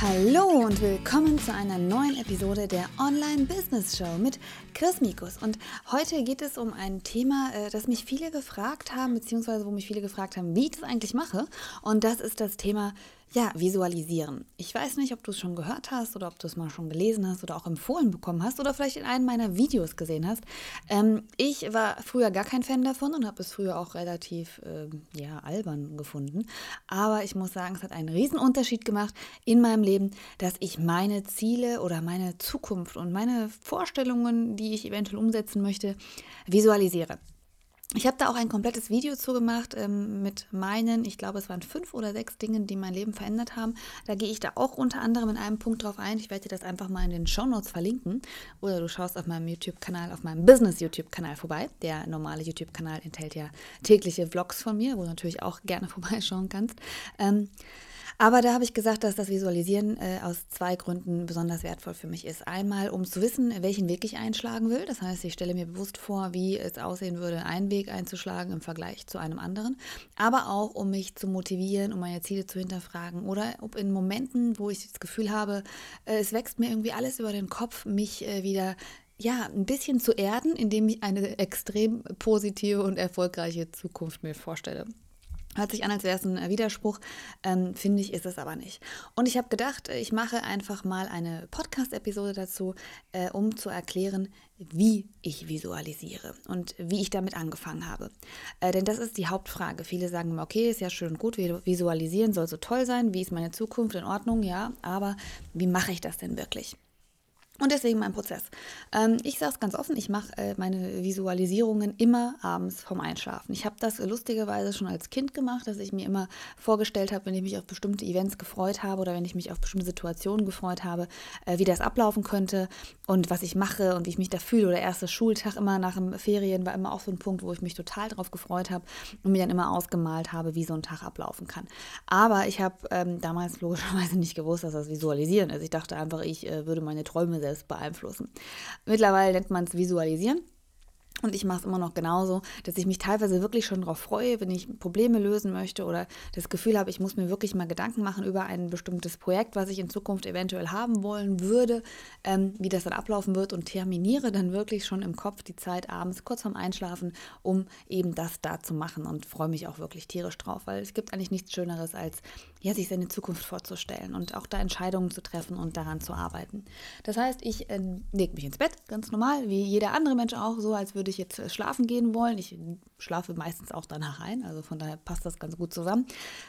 Hallo und willkommen zu einer neuen Episode der Online Business Show mit Chris Mikus. Und heute geht es um ein Thema, äh, das mich viele gefragt haben, beziehungsweise wo mich viele gefragt haben, wie ich das eigentlich mache. Und das ist das Thema ja, visualisieren. Ich weiß nicht, ob du es schon gehört hast oder ob du es mal schon gelesen hast oder auch empfohlen bekommen hast oder vielleicht in einem meiner Videos gesehen hast. Ähm, ich war früher gar kein Fan davon und habe es früher auch relativ äh, ja, albern gefunden. Aber ich muss sagen, es hat einen riesen Unterschied gemacht in meinem Leben, dass ich meine Ziele oder meine Zukunft und meine Vorstellungen, die ich eventuell umsetzen möchte, visualisiere. Ich habe da auch ein komplettes Video zugemacht ähm, mit meinen, ich glaube, es waren fünf oder sechs Dingen, die mein Leben verändert haben. Da gehe ich da auch unter anderem in einem Punkt drauf ein. Ich werde dir das einfach mal in den Show Notes verlinken. Oder du schaust auf meinem YouTube-Kanal, auf meinem Business-YouTube-Kanal vorbei. Der normale YouTube-Kanal enthält ja tägliche Vlogs von mir, wo du natürlich auch gerne vorbeischauen kannst. Ähm, aber da habe ich gesagt, dass das Visualisieren äh, aus zwei Gründen besonders wertvoll für mich ist. Einmal, um zu wissen, welchen Weg ich einschlagen will. Das heißt, ich stelle mir bewusst vor, wie es aussehen würde, einen Weg einzuschlagen im Vergleich zu einem anderen. Aber auch, um mich zu motivieren, um meine Ziele zu hinterfragen. Oder ob in Momenten, wo ich das Gefühl habe, äh, es wächst mir irgendwie alles über den Kopf, mich äh, wieder ja, ein bisschen zu erden, indem ich eine extrem positive und erfolgreiche Zukunft mir vorstelle. Hört sich an, als wäre es ein Widerspruch, ähm, finde ich, ist es aber nicht. Und ich habe gedacht, ich mache einfach mal eine Podcast-Episode dazu, äh, um zu erklären, wie ich visualisiere und wie ich damit angefangen habe. Äh, denn das ist die Hauptfrage. Viele sagen immer, okay, ist ja schön und gut, visualisieren soll so toll sein, wie ist meine Zukunft in Ordnung, ja, aber wie mache ich das denn wirklich? Und deswegen mein Prozess. Ähm, ich sage es ganz offen, ich mache äh, meine Visualisierungen immer abends vorm Einschlafen. Ich habe das lustigerweise schon als Kind gemacht, dass ich mir immer vorgestellt habe, wenn ich mich auf bestimmte Events gefreut habe oder wenn ich mich auf bestimmte Situationen gefreut habe, äh, wie das ablaufen könnte und was ich mache und wie ich mich da fühle. Oder erster Schultag immer nach dem Ferien war immer auch so ein Punkt, wo ich mich total darauf gefreut habe und mir dann immer ausgemalt habe, wie so ein Tag ablaufen kann. Aber ich habe ähm, damals logischerweise nicht gewusst, dass das Visualisieren ist. Ich dachte einfach, ich äh, würde meine Träume selbst beeinflussen. Mittlerweile nennt man es Visualisieren. Und ich mache es immer noch genauso, dass ich mich teilweise wirklich schon darauf freue, wenn ich Probleme lösen möchte oder das Gefühl habe, ich muss mir wirklich mal Gedanken machen über ein bestimmtes Projekt, was ich in Zukunft eventuell haben wollen würde, ähm, wie das dann ablaufen wird und terminiere dann wirklich schon im Kopf die Zeit abends kurz vorm Einschlafen, um eben das da zu machen und freue mich auch wirklich tierisch drauf, weil es gibt eigentlich nichts Schöneres, als ja, sich seine Zukunft vorzustellen und auch da Entscheidungen zu treffen und daran zu arbeiten. Das heißt, ich äh, lege mich ins Bett, ganz normal, wie jeder andere Mensch auch, so als würde ich jetzt äh, schlafen gehen wollen. Ich schlafe meistens auch danach ein, also von daher passt das ganz gut zusammen.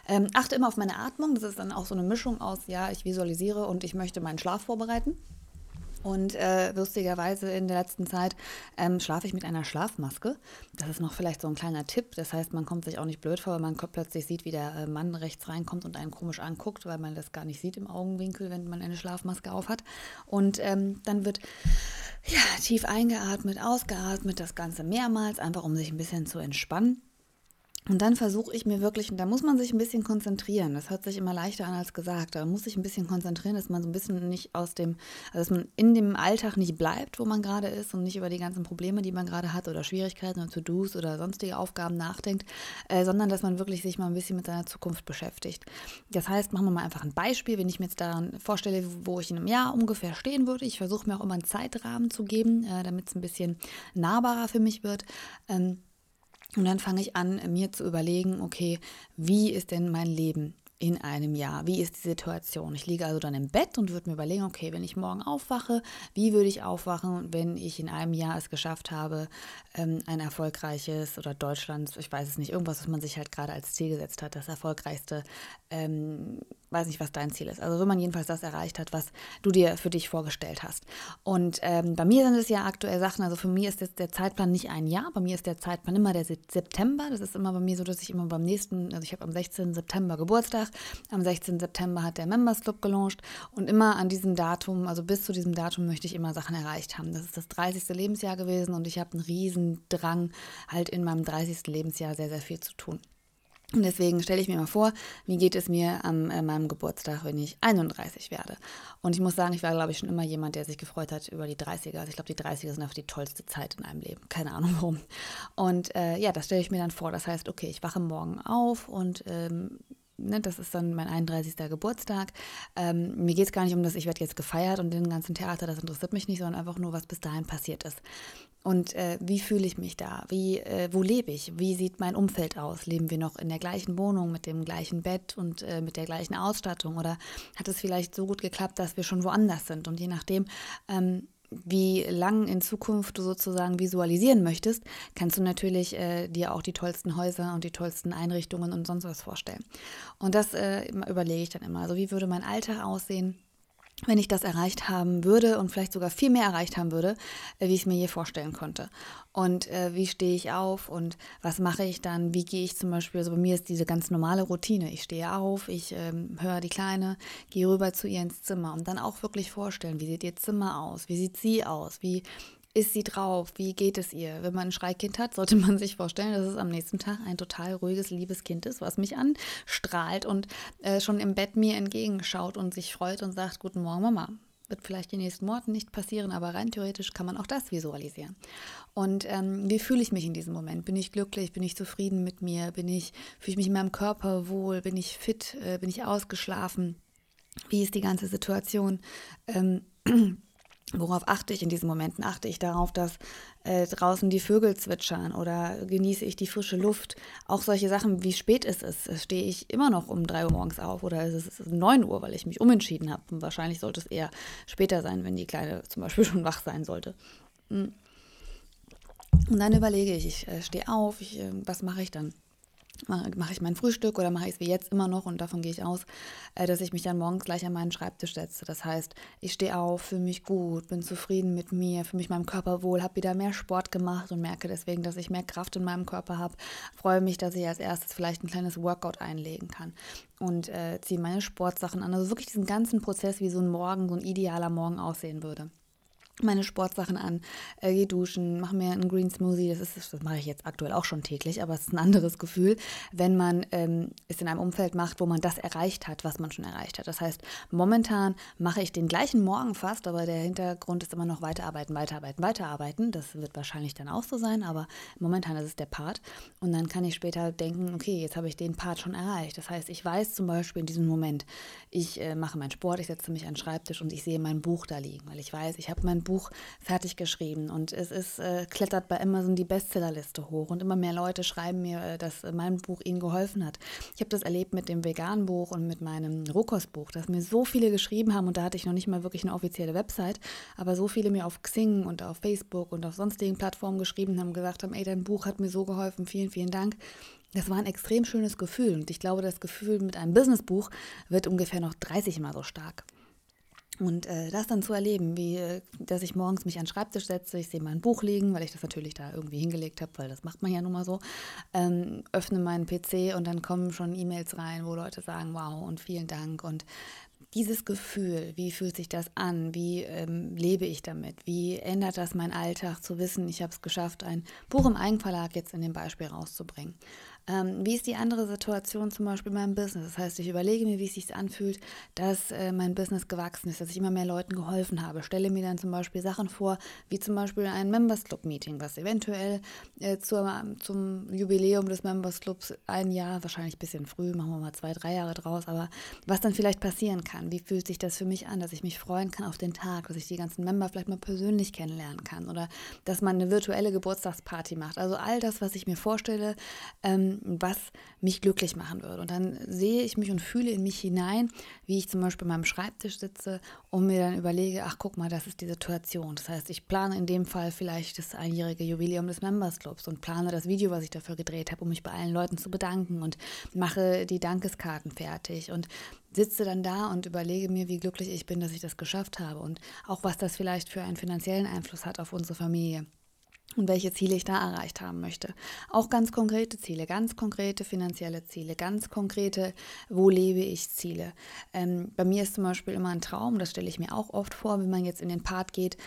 Ähm, achte immer auf meine Atmung. Das ist dann auch so eine Mischung aus, ja, ich visualisiere und ich möchte meinen Schlaf vorbereiten. Und äh, lustigerweise in der letzten Zeit ähm, schlafe ich mit einer Schlafmaske. Das ist noch vielleicht so ein kleiner Tipp. Das heißt, man kommt sich auch nicht blöd vor, wenn man plötzlich sieht, wie der äh, Mann rechts reinkommt und einen komisch anguckt, weil man das gar nicht sieht im Augenwinkel, wenn man eine Schlafmaske aufhat. Und ähm, dann wird ja, tief eingeatmet, ausgeatmet, das Ganze mehrmals, einfach um sich ein bisschen zu entspannen. Und dann versuche ich mir wirklich, und da muss man sich ein bisschen konzentrieren. Das hört sich immer leichter an als gesagt. Da muss sich ein bisschen konzentrieren, dass man so ein bisschen nicht aus dem, also dass man in dem Alltag nicht bleibt, wo man gerade ist und nicht über die ganzen Probleme, die man gerade hat oder Schwierigkeiten oder To-Dos oder sonstige Aufgaben nachdenkt, äh, sondern dass man wirklich sich mal ein bisschen mit seiner Zukunft beschäftigt. Das heißt, machen wir mal einfach ein Beispiel, wenn ich mir jetzt daran vorstelle, wo ich in einem Jahr ungefähr stehen würde. Ich versuche mir auch immer einen Zeitrahmen zu geben, äh, damit es ein bisschen nahbarer für mich wird. Ähm, und dann fange ich an, mir zu überlegen, okay, wie ist denn mein Leben? in einem Jahr? Wie ist die Situation? Ich liege also dann im Bett und würde mir überlegen, okay, wenn ich morgen aufwache, wie würde ich aufwachen, wenn ich in einem Jahr es geschafft habe, ähm, ein erfolgreiches oder Deutschlands, ich weiß es nicht, irgendwas, was man sich halt gerade als Ziel gesetzt hat, das erfolgreichste ähm, weiß nicht, was dein Ziel ist. Also wenn man jedenfalls das erreicht hat, was du dir für dich vorgestellt hast. Und ähm, bei mir sind es ja aktuell Sachen, also für mich ist jetzt der Zeitplan nicht ein Jahr, bei mir ist der Zeitplan immer der September. Das ist immer bei mir so, dass ich immer beim nächsten, also ich habe am 16. September Geburtstag, am 16. September hat der Members Club gelauncht und immer an diesem Datum, also bis zu diesem Datum möchte ich immer Sachen erreicht haben. Das ist das 30. Lebensjahr gewesen und ich habe einen riesen Drang, halt in meinem 30. Lebensjahr sehr, sehr viel zu tun. Und deswegen stelle ich mir mal vor, wie geht es mir an äh, meinem Geburtstag, wenn ich 31 werde. Und ich muss sagen, ich war, glaube ich, schon immer jemand, der sich gefreut hat über die 30er. Also ich glaube, die 30er sind einfach die tollste Zeit in einem Leben. Keine Ahnung warum. Und äh, ja, das stelle ich mir dann vor. Das heißt, okay, ich wache morgen auf und ähm, ne, das ist dann mein 31. Geburtstag. Ähm, mir geht es gar nicht um das, ich werde jetzt gefeiert und den ganzen Theater, das interessiert mich nicht, sondern einfach nur, was bis dahin passiert ist. Und äh, wie fühle ich mich da? Wie, äh, wo lebe ich? Wie sieht mein Umfeld aus? Leben wir noch in der gleichen Wohnung mit dem gleichen Bett und äh, mit der gleichen Ausstattung? Oder hat es vielleicht so gut geklappt, dass wir schon woanders sind? Und je nachdem, ähm, wie lang in Zukunft du sozusagen visualisieren möchtest, kannst du natürlich äh, dir auch die tollsten Häuser und die tollsten Einrichtungen und sonst was vorstellen. Und das äh, überlege ich dann immer. Also wie würde mein Alltag aussehen? Wenn ich das erreicht haben würde und vielleicht sogar viel mehr erreicht haben würde, äh, wie ich es mir je vorstellen konnte. Und äh, wie stehe ich auf und was mache ich dann? Wie gehe ich zum Beispiel? Also bei mir ist diese ganz normale Routine. Ich stehe auf, ich ähm, höre die Kleine, gehe rüber zu ihr ins Zimmer und dann auch wirklich vorstellen, wie sieht ihr Zimmer aus? Wie sieht sie aus? Wie ist sie drauf? Wie geht es ihr? Wenn man ein Schreikind hat, sollte man sich vorstellen, dass es am nächsten Tag ein total ruhiges, liebes Kind ist, was mich anstrahlt und äh, schon im Bett mir entgegenschaut und sich freut und sagt, guten Morgen, Mama. Wird vielleicht die nächsten Monate nicht passieren, aber rein theoretisch kann man auch das visualisieren. Und ähm, wie fühle ich mich in diesem Moment? Bin ich glücklich? Bin ich zufrieden mit mir? Bin ich, fühle ich mich in meinem Körper wohl? Bin ich fit? Äh, bin ich ausgeschlafen? Wie ist die ganze Situation? Ähm, Worauf achte ich in diesen Momenten? Achte ich darauf, dass äh, draußen die Vögel zwitschern oder genieße ich die frische Luft? Auch solche Sachen, wie spät ist es? Stehe ich immer noch um 3 Uhr morgens auf oder ist es 9 Uhr, weil ich mich umentschieden habe? Und wahrscheinlich sollte es eher später sein, wenn die Kleine zum Beispiel schon wach sein sollte. Hm. Und dann überlege ich, ich äh, stehe auf, ich, äh, was mache ich dann? Mache ich mein Frühstück oder mache ich es wie jetzt immer noch und davon gehe ich aus, äh, dass ich mich dann morgens gleich an meinen Schreibtisch setze. Das heißt, ich stehe auf, fühle mich gut, bin zufrieden mit mir, fühle mich meinem Körper wohl, habe wieder mehr Sport gemacht und merke deswegen, dass ich mehr Kraft in meinem Körper habe. Freue mich, dass ich als erstes vielleicht ein kleines Workout einlegen kann und äh, ziehe meine Sportsachen an. Also wirklich diesen ganzen Prozess, wie so ein Morgen, so ein idealer Morgen aussehen würde meine Sportsachen an, äh, gehe duschen, mache mir einen Green Smoothie. Das, ist, das mache ich jetzt aktuell auch schon täglich, aber es ist ein anderes Gefühl, wenn man ähm, es in einem Umfeld macht, wo man das erreicht hat, was man schon erreicht hat. Das heißt, momentan mache ich den gleichen Morgen fast, aber der Hintergrund ist immer noch weiterarbeiten, weiterarbeiten, weiterarbeiten. Das wird wahrscheinlich dann auch so sein, aber momentan ist es der Part. Und dann kann ich später denken, okay, jetzt habe ich den Part schon erreicht. Das heißt, ich weiß zum Beispiel in diesem Moment, ich äh, mache meinen Sport, ich setze mich an den Schreibtisch und ich sehe mein Buch da liegen, weil ich weiß, ich habe mein Buch Buch fertig geschrieben und es ist, äh, klettert bei Amazon die Bestsellerliste hoch und immer mehr Leute schreiben mir, äh, dass mein Buch ihnen geholfen hat. Ich habe das erlebt mit dem veganen Buch und mit meinem Rohkostbuch, dass mir so viele geschrieben haben und da hatte ich noch nicht mal wirklich eine offizielle Website, aber so viele mir auf Xing und auf Facebook und auf sonstigen Plattformen geschrieben haben, gesagt haben, ey, dein Buch hat mir so geholfen, vielen, vielen Dank. Das war ein extrem schönes Gefühl und ich glaube, das Gefühl mit einem Businessbuch wird ungefähr noch 30 Mal so stark. Und äh, das dann zu erleben, wie, äh, dass ich morgens mich an den Schreibtisch setze, ich sehe mein Buch liegen, weil ich das natürlich da irgendwie hingelegt habe, weil das macht man ja nun mal so, ähm, öffne meinen PC und dann kommen schon E-Mails rein, wo Leute sagen, wow und vielen Dank. Und dieses Gefühl, wie fühlt sich das an, wie ähm, lebe ich damit, wie ändert das meinen Alltag zu wissen, ich habe es geschafft, ein Buch im Eigenverlag jetzt in dem Beispiel rauszubringen. Ähm, wie ist die andere Situation zum Beispiel in meinem Business? Das heißt, ich überlege mir, wie es sich anfühlt, dass äh, mein Business gewachsen ist, dass ich immer mehr Leuten geholfen habe. Stelle mir dann zum Beispiel Sachen vor, wie zum Beispiel ein Members Club Meeting, was eventuell äh, zur, zum Jubiläum des Members Clubs ein Jahr, wahrscheinlich ein bisschen früh, machen wir mal zwei, drei Jahre draus, aber was dann vielleicht passieren kann. Wie fühlt sich das für mich an, dass ich mich freuen kann auf den Tag, dass ich die ganzen Member vielleicht mal persönlich kennenlernen kann oder dass man eine virtuelle Geburtstagsparty macht. Also all das, was ich mir vorstelle, ähm, was mich glücklich machen würde. Und dann sehe ich mich und fühle in mich hinein, wie ich zum Beispiel an meinem Schreibtisch sitze und mir dann überlege, ach guck mal, das ist die Situation. Das heißt, ich plane in dem Fall vielleicht das einjährige Jubiläum des Members Clubs und plane das Video, was ich dafür gedreht habe, um mich bei allen Leuten zu bedanken und mache die Dankeskarten fertig und sitze dann da und überlege mir, wie glücklich ich bin, dass ich das geschafft habe und auch was das vielleicht für einen finanziellen Einfluss hat auf unsere Familie und welche Ziele ich da erreicht haben möchte. Auch ganz konkrete Ziele, ganz konkrete finanzielle Ziele, ganz konkrete, wo lebe ich Ziele. Ähm, bei mir ist zum Beispiel immer ein Traum, das stelle ich mir auch oft vor, wenn man jetzt in den Part geht,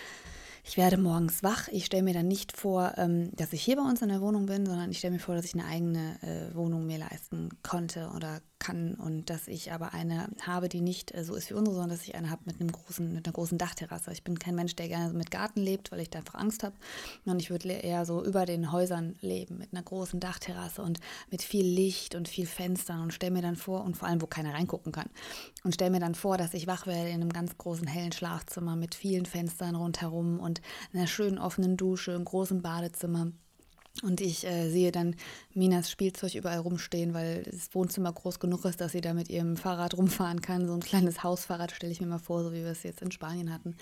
ich werde morgens wach. Ich stelle mir dann nicht vor, ähm, dass ich hier bei uns in der Wohnung bin, sondern ich stelle mir vor, dass ich eine eigene äh, Wohnung mir leisten konnte oder kann und dass ich aber eine habe, die nicht äh, so ist wie unsere, sondern dass ich eine habe mit einem großen, mit einer großen Dachterrasse. Ich bin kein Mensch, der gerne mit Garten lebt, weil ich da einfach Angst habe. Und ich würde eher so über den Häusern leben, mit einer großen Dachterrasse und mit viel Licht und viel Fenstern und stelle mir dann vor, und vor allem, wo keiner reingucken kann, und stelle mir dann vor, dass ich wach werde in einem ganz großen hellen Schlafzimmer mit vielen Fenstern rundherum und einer schönen offenen Dusche, einem großen Badezimmer und ich äh, sehe dann Minas Spielzeug überall rumstehen, weil das Wohnzimmer groß genug ist, dass sie da mit ihrem Fahrrad rumfahren kann. So ein kleines Hausfahrrad stelle ich mir mal vor, so wie wir es jetzt in Spanien hatten.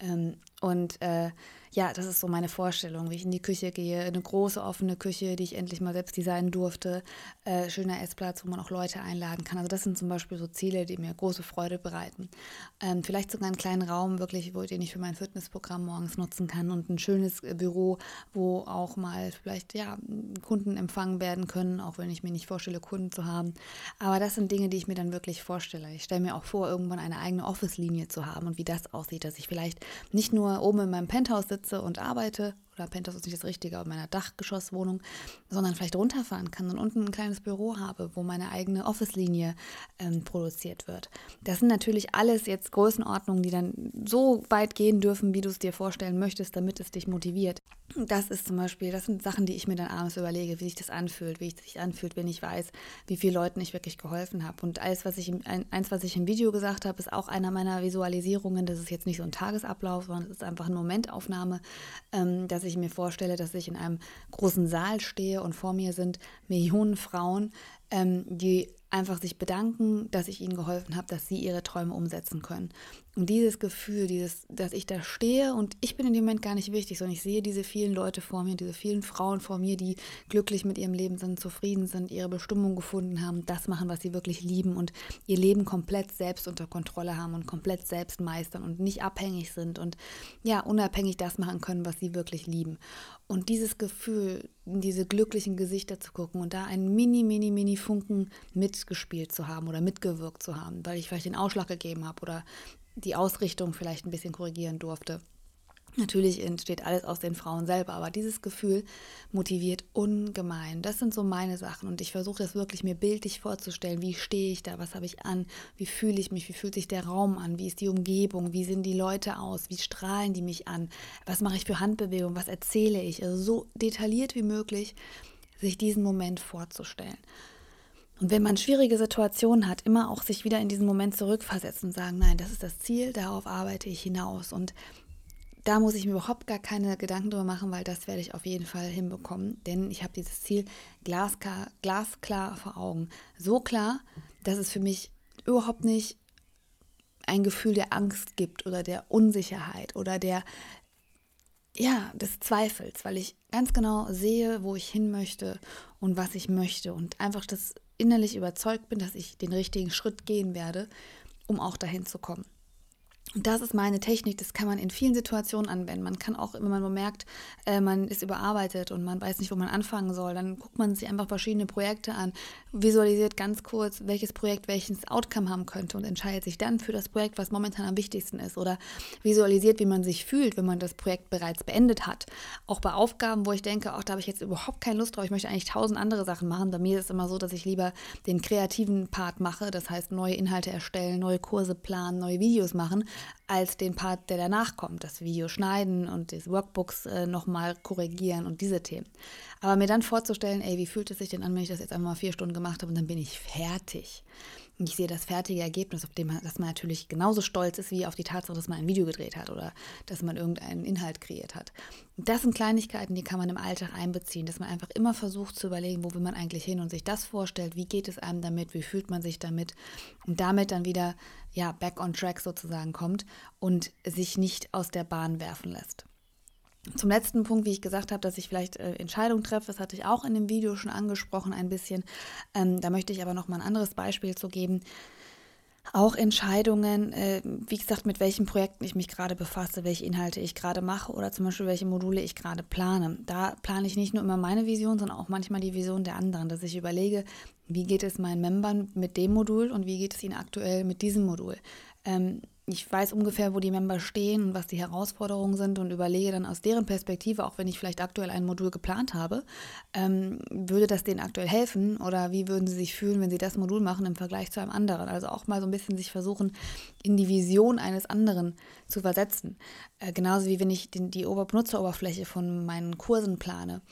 Ähm, und äh, ja, das ist so meine Vorstellung, wie ich in die Küche gehe. Eine große offene Küche, die ich endlich mal selbst designen durfte. Äh, schöner Essplatz, wo man auch Leute einladen kann. Also das sind zum Beispiel so Ziele, die mir große Freude bereiten. Ähm, vielleicht sogar einen kleinen Raum, wirklich, wo den ich für mein Fitnessprogramm morgens nutzen kann und ein schönes äh, Büro, wo auch mal vielleicht ja Kunden empfangen werden können, auch wenn ich mir nicht vorstelle, Kunden zu haben. Aber das sind Dinge, die ich mir dann wirklich vorstelle. Ich stelle mir auch vor, irgendwann eine eigene Office-Linie zu haben und wie das aussieht, dass ich vielleicht nicht nur oben in meinem Penthouse sitze, und arbeite, oder Penthouse ist nicht das Richtige, aber meiner Dachgeschosswohnung, sondern vielleicht runterfahren kann und unten ein kleines Büro habe, wo meine eigene Office-Linie ähm, produziert wird. Das sind natürlich alles jetzt Größenordnungen, die dann so weit gehen dürfen, wie du es dir vorstellen möchtest, damit es dich motiviert. Das ist zum Beispiel, das sind Sachen, die ich mir dann abends überlege, wie sich das anfühlt, wie es sich anfühlt, wenn ich weiß, wie vielen Leuten ich wirklich geholfen habe. Und alles, was ich eins, was ich im Video gesagt habe, ist auch einer meiner Visualisierungen. Das ist jetzt nicht so ein Tagesablauf, sondern es ist einfach eine Momentaufnahme, ähm, dass ich mir vorstelle, dass ich in einem großen Saal stehe und vor mir sind Millionen Frauen, ähm, die einfach sich bedanken, dass ich ihnen geholfen habe, dass sie ihre Träume umsetzen können. Und dieses Gefühl, dieses, dass ich da stehe und ich bin in dem Moment gar nicht wichtig, sondern ich sehe diese vielen Leute vor mir, diese vielen Frauen vor mir, die glücklich mit ihrem Leben sind, zufrieden sind, ihre Bestimmung gefunden haben, das machen, was sie wirklich lieben und ihr Leben komplett selbst unter Kontrolle haben und komplett selbst meistern und nicht abhängig sind und ja, unabhängig das machen können, was sie wirklich lieben. Und dieses Gefühl, in diese glücklichen Gesichter zu gucken und da einen mini, mini, mini Funken mitgespielt zu haben oder mitgewirkt zu haben, weil ich vielleicht den Ausschlag gegeben habe oder die Ausrichtung vielleicht ein bisschen korrigieren durfte. Natürlich entsteht alles aus den Frauen selber, aber dieses Gefühl motiviert ungemein. Das sind so meine Sachen und ich versuche das wirklich mir bildlich vorzustellen. Wie stehe ich da? Was habe ich an? Wie fühle ich mich? Wie fühlt sich der Raum an? Wie ist die Umgebung? Wie sehen die Leute aus? Wie strahlen die mich an? Was mache ich für Handbewegungen? Was erzähle ich? Also so detailliert wie möglich, sich diesen Moment vorzustellen. Und wenn man schwierige Situationen hat, immer auch sich wieder in diesen Moment zurückversetzen und sagen, nein, das ist das Ziel, darauf arbeite ich hinaus. Und da muss ich mir überhaupt gar keine Gedanken drüber machen, weil das werde ich auf jeden Fall hinbekommen. Denn ich habe dieses Ziel glasklar, glasklar vor Augen. So klar, dass es für mich überhaupt nicht ein Gefühl der Angst gibt oder der Unsicherheit oder der ja, des Zweifels, weil ich ganz genau sehe, wo ich hin möchte und was ich möchte und einfach das innerlich überzeugt bin, dass ich den richtigen Schritt gehen werde, um auch dahin zu kommen. Das ist meine Technik, das kann man in vielen Situationen anwenden. Man kann auch, wenn man merkt, äh, man ist überarbeitet und man weiß nicht, wo man anfangen soll, dann guckt man sich einfach verschiedene Projekte an, visualisiert ganz kurz, welches Projekt welches Outcome haben könnte und entscheidet sich dann für das Projekt, was momentan am wichtigsten ist. Oder visualisiert, wie man sich fühlt, wenn man das Projekt bereits beendet hat. Auch bei Aufgaben, wo ich denke, auch da habe ich jetzt überhaupt keine Lust drauf, ich möchte eigentlich tausend andere Sachen machen. Bei mir ist es immer so, dass ich lieber den kreativen Part mache, das heißt neue Inhalte erstellen, neue Kurse planen, neue Videos machen als den Part, der danach kommt, das Video schneiden und die Workbooks äh, nochmal korrigieren und diese Themen. Aber mir dann vorzustellen, ey, wie fühlt es sich denn an, wenn ich das jetzt einmal vier Stunden gemacht habe und dann bin ich fertig. Ich sehe das fertige Ergebnis, auf dem man, dass man natürlich genauso stolz ist wie auf die Tatsache, dass man ein Video gedreht hat oder dass man irgendeinen Inhalt kreiert hat. Das sind Kleinigkeiten, die kann man im Alltag einbeziehen, dass man einfach immer versucht zu überlegen, wo will man eigentlich hin und sich das vorstellt, wie geht es einem damit, wie fühlt man sich damit und damit dann wieder ja back on track sozusagen kommt und sich nicht aus der Bahn werfen lässt. Zum letzten Punkt, wie ich gesagt habe, dass ich vielleicht äh, Entscheidungen treffe, das hatte ich auch in dem Video schon angesprochen ein bisschen. Ähm, da möchte ich aber noch mal ein anderes Beispiel zu geben. Auch Entscheidungen, äh, wie gesagt, mit welchen Projekten ich mich gerade befasse, welche Inhalte ich gerade mache oder zum Beispiel welche Module ich gerade plane. Da plane ich nicht nur immer meine Vision, sondern auch manchmal die Vision der anderen, dass ich überlege, wie geht es meinen Membern mit dem Modul und wie geht es ihnen aktuell mit diesem Modul. Ähm, ich weiß ungefähr, wo die Member stehen und was die Herausforderungen sind und überlege dann aus deren Perspektive, auch wenn ich vielleicht aktuell ein Modul geplant habe, ähm, würde das denen aktuell helfen oder wie würden sie sich fühlen, wenn sie das Modul machen im Vergleich zu einem anderen? Also auch mal so ein bisschen sich versuchen, in die Vision eines anderen zu versetzen. Äh, genauso wie wenn ich den, die Ober Benutzeroberfläche von meinen Kursen plane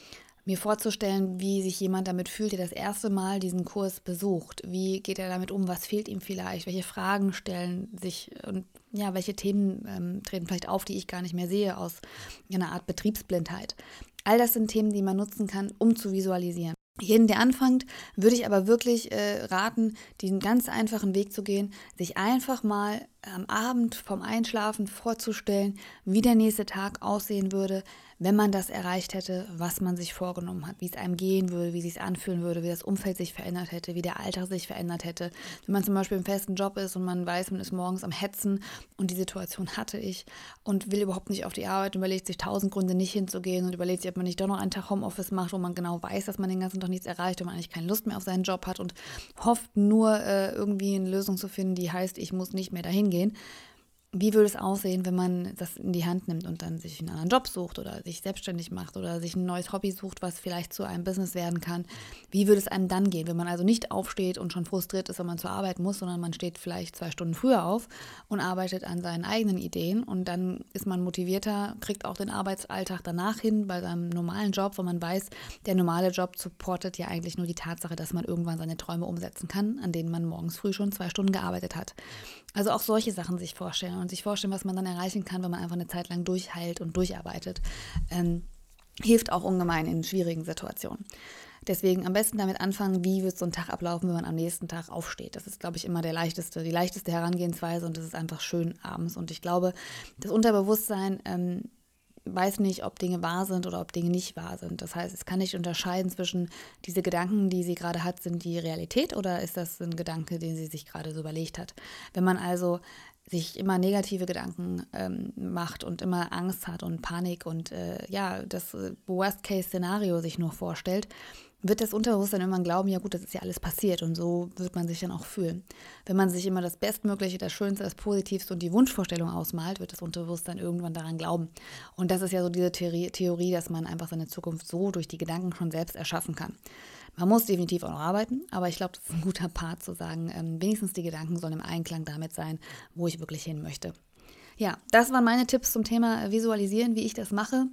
mir vorzustellen, wie sich jemand damit fühlt, der das erste Mal diesen Kurs besucht. Wie geht er damit um? Was fehlt ihm vielleicht? Welche Fragen stellen sich und ja, welche Themen ähm, treten vielleicht auf, die ich gar nicht mehr sehe aus einer Art Betriebsblindheit? All das sind Themen, die man nutzen kann, um zu visualisieren. Jeden, der anfängt, würde ich aber wirklich äh, raten, diesen ganz einfachen Weg zu gehen, sich einfach mal am Abend vom Einschlafen vorzustellen, wie der nächste Tag aussehen würde, wenn man das erreicht hätte, was man sich vorgenommen hat, wie es einem gehen würde, wie es sich anfühlen würde, wie das Umfeld sich verändert hätte, wie der Alltag sich verändert hätte. Wenn man zum Beispiel im festen Job ist und man weiß, man ist morgens am Hetzen und die Situation hatte ich und will überhaupt nicht auf die Arbeit überlegt sich tausend Gründe nicht hinzugehen und überlegt sich, ob man nicht doch noch einen Tag Homeoffice macht, wo man genau weiß, dass man den ganzen Tag nichts erreicht und man eigentlich keine Lust mehr auf seinen Job hat und hofft nur äh, irgendwie eine Lösung zu finden, die heißt, ich muss nicht mehr dahin gehen wie würde es aussehen, wenn man das in die Hand nimmt und dann sich einen anderen Job sucht oder sich selbstständig macht oder sich ein neues Hobby sucht, was vielleicht zu einem Business werden kann? Wie würde es einem dann gehen, wenn man also nicht aufsteht und schon frustriert ist, wenn man zur Arbeit muss, sondern man steht vielleicht zwei Stunden früher auf und arbeitet an seinen eigenen Ideen und dann ist man motivierter, kriegt auch den Arbeitsalltag danach hin bei seinem normalen Job, wo man weiß, der normale Job supportet ja eigentlich nur die Tatsache, dass man irgendwann seine Träume umsetzen kann, an denen man morgens früh schon zwei Stunden gearbeitet hat. Also auch solche Sachen sich vorstellen und sich vorstellen, was man dann erreichen kann, wenn man einfach eine Zeit lang durchheilt und durcharbeitet. Ähm, hilft auch ungemein in schwierigen Situationen. Deswegen am besten damit anfangen, wie wird so ein Tag ablaufen, wenn man am nächsten Tag aufsteht. Das ist, glaube ich, immer der leichteste, die leichteste Herangehensweise und das ist einfach schön abends. Und ich glaube, das Unterbewusstsein ähm, weiß nicht, ob Dinge wahr sind oder ob Dinge nicht wahr sind. Das heißt, es kann nicht unterscheiden zwischen diese Gedanken, die sie gerade hat, sind die Realität oder ist das ein Gedanke, den sie sich gerade so überlegt hat. Wenn man also sich immer negative Gedanken ähm, macht und immer Angst hat und Panik und äh, ja, das äh, Worst-Case-Szenario sich nur vorstellt, wird das Unterbewusstsein irgendwann glauben, ja gut, das ist ja alles passiert und so wird man sich dann auch fühlen. Wenn man sich immer das Bestmögliche, das Schönste, das Positivste und die Wunschvorstellung ausmalt, wird das Unterbewusstsein irgendwann daran glauben. Und das ist ja so diese Theorie, dass man einfach seine Zukunft so durch die Gedanken schon selbst erschaffen kann. Man muss definitiv auch noch arbeiten, aber ich glaube, das ist ein guter Part zu sagen, ähm, wenigstens die Gedanken sollen im Einklang damit sein, wo ich wirklich hin möchte. Ja, das waren meine Tipps zum Thema Visualisieren, wie ich das mache.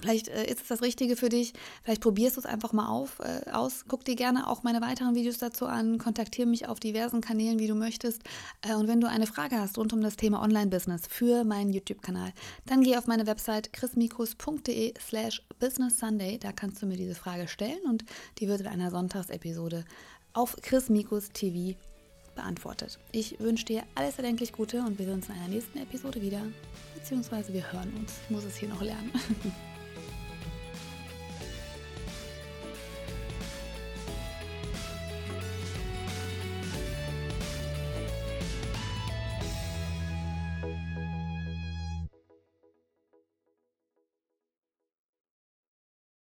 Vielleicht äh, ist es das Richtige für dich. Vielleicht probierst du es einfach mal auf, äh, aus. Guck dir gerne auch meine weiteren Videos dazu an. Kontaktiere mich auf diversen Kanälen, wie du möchtest. Äh, und wenn du eine Frage hast rund um das Thema Online-Business für meinen YouTube-Kanal, dann geh auf meine Website chrismikus.de slash business sunday. Da kannst du mir diese Frage stellen und die wird in einer Sonntagsepisode auf Chris Mikus TV beantwortet. Ich wünsche dir alles erdenklich Gute und wir sehen uns in einer nächsten Episode wieder. Beziehungsweise wir hören uns. Ich muss es hier noch lernen.